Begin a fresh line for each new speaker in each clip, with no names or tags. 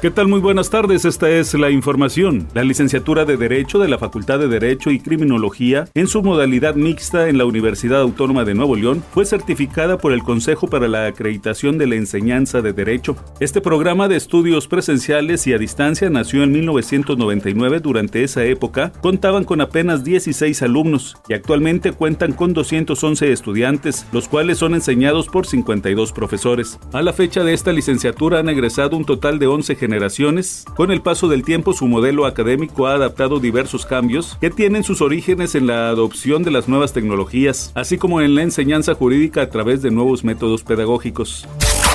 ¿Qué tal? Muy buenas tardes, esta es la información. La licenciatura de Derecho de la Facultad de Derecho y Criminología, en su modalidad mixta en la Universidad Autónoma de Nuevo León, fue certificada por el Consejo para la Acreditación de la Enseñanza de Derecho. Este programa de estudios presenciales y a distancia nació en 1999. Durante esa época contaban con apenas 16 alumnos y actualmente cuentan con 211 estudiantes, los cuales son enseñados por 52 profesores. A la fecha de esta licenciatura han egresado un total de 11 Con el paso del tiempo, su modelo académico ha adaptado diversos cambios que tienen sus orígenes en la adopción de las nuevas tecnologías, así como en la enseñanza jurídica a través de nuevos métodos pedagógicos.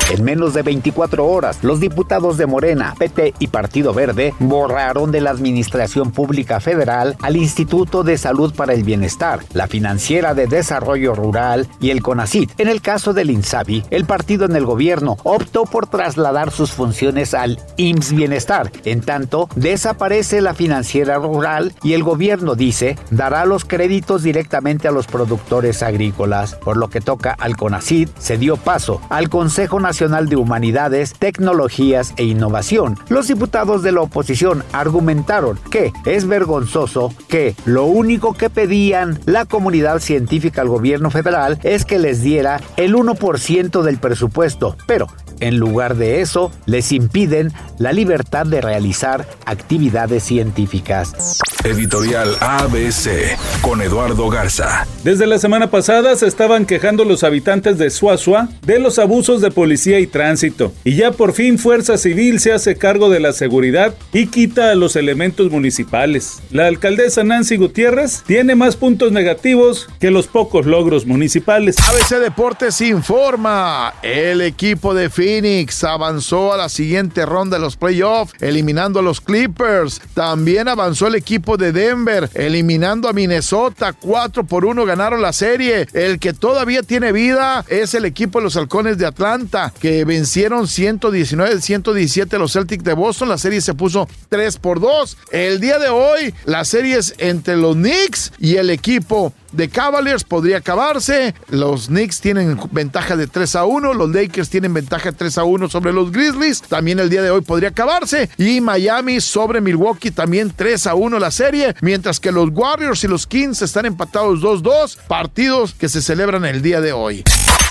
En menos de 24 horas, los diputados de Morena, PT y Partido Verde borraron de la Administración Pública Federal al Instituto de Salud para el Bienestar, la Financiera de Desarrollo Rural y el CONACIT. En el caso del INSABI, el partido en el gobierno optó por trasladar sus funciones al IMSS Bienestar. En tanto, desaparece la Financiera Rural y el gobierno dice dará los créditos directamente a los productores agrícolas. Por lo que toca al CONACIT, se dio paso al Consejo Nacional Nacional de Humanidades, Tecnologías e Innovación. Los diputados de la oposición argumentaron que es vergonzoso que lo único que pedían la comunidad científica al gobierno federal es que les diera el 1% del presupuesto, pero en lugar de eso, les impiden la libertad de realizar actividades científicas.
Editorial ABC con Eduardo Garza.
Desde la semana pasada se estaban quejando los habitantes de Suazua de los abusos de policía y tránsito. Y ya por fin Fuerza Civil se hace cargo de la seguridad y quita a los elementos municipales. La alcaldesa Nancy Gutiérrez tiene más puntos negativos que los pocos logros municipales.
ABC Deportes informa. El equipo de Phoenix avanzó a la siguiente ronda de los playoffs, eliminando a los Clippers. También avanzó el equipo de Denver, eliminando a Minnesota. 4 por 1 ganaron la serie. El que todavía tiene vida es el equipo de los Halcones de Atlanta, que vencieron 119-117 los Celtics de Boston. La serie se puso 3 por 2. El día de hoy, la serie es entre los Knicks y el equipo de Cavaliers podría acabarse. Los Knicks tienen ventaja de 3 a 1. Los Lakers tienen ventaja de 3 a 1 sobre los Grizzlies. También el día de hoy podría acabarse. Y Miami sobre Milwaukee también 3 a 1 la serie. Mientras que los Warriors y los Kings están empatados 2-2. Partidos que se celebran el día de hoy.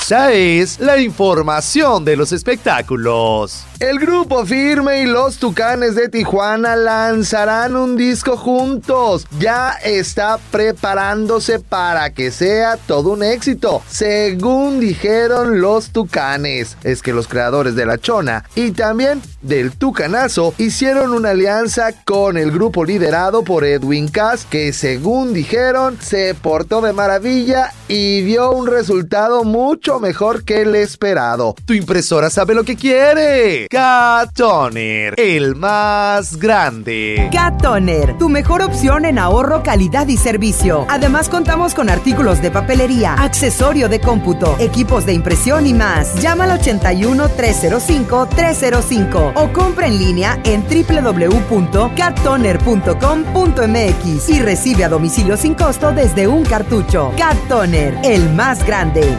Ya es la información de los espectáculos. El grupo Firme y los Tucanes de Tijuana lanzarán un disco juntos. Ya está preparándose para que sea todo un éxito, según dijeron los Tucanes. Es que los creadores de La Chona y también del Tucanazo hicieron una alianza con el grupo liderado por Edwin Cass, que según dijeron se portó de maravilla y dio un resultado mucho mejor que el esperado. Tu impresora sabe lo que quiere. Cat Toner, el más grande.
Cat Toner, tu mejor opción en ahorro, calidad y servicio. Además contamos con artículos de papelería, accesorio de cómputo, equipos de impresión y más. Llama al 81 305 305 o compra en línea en www.cattoner.com.mx y recibe a domicilio sin costo desde un cartucho. Cat Toner, el más grande.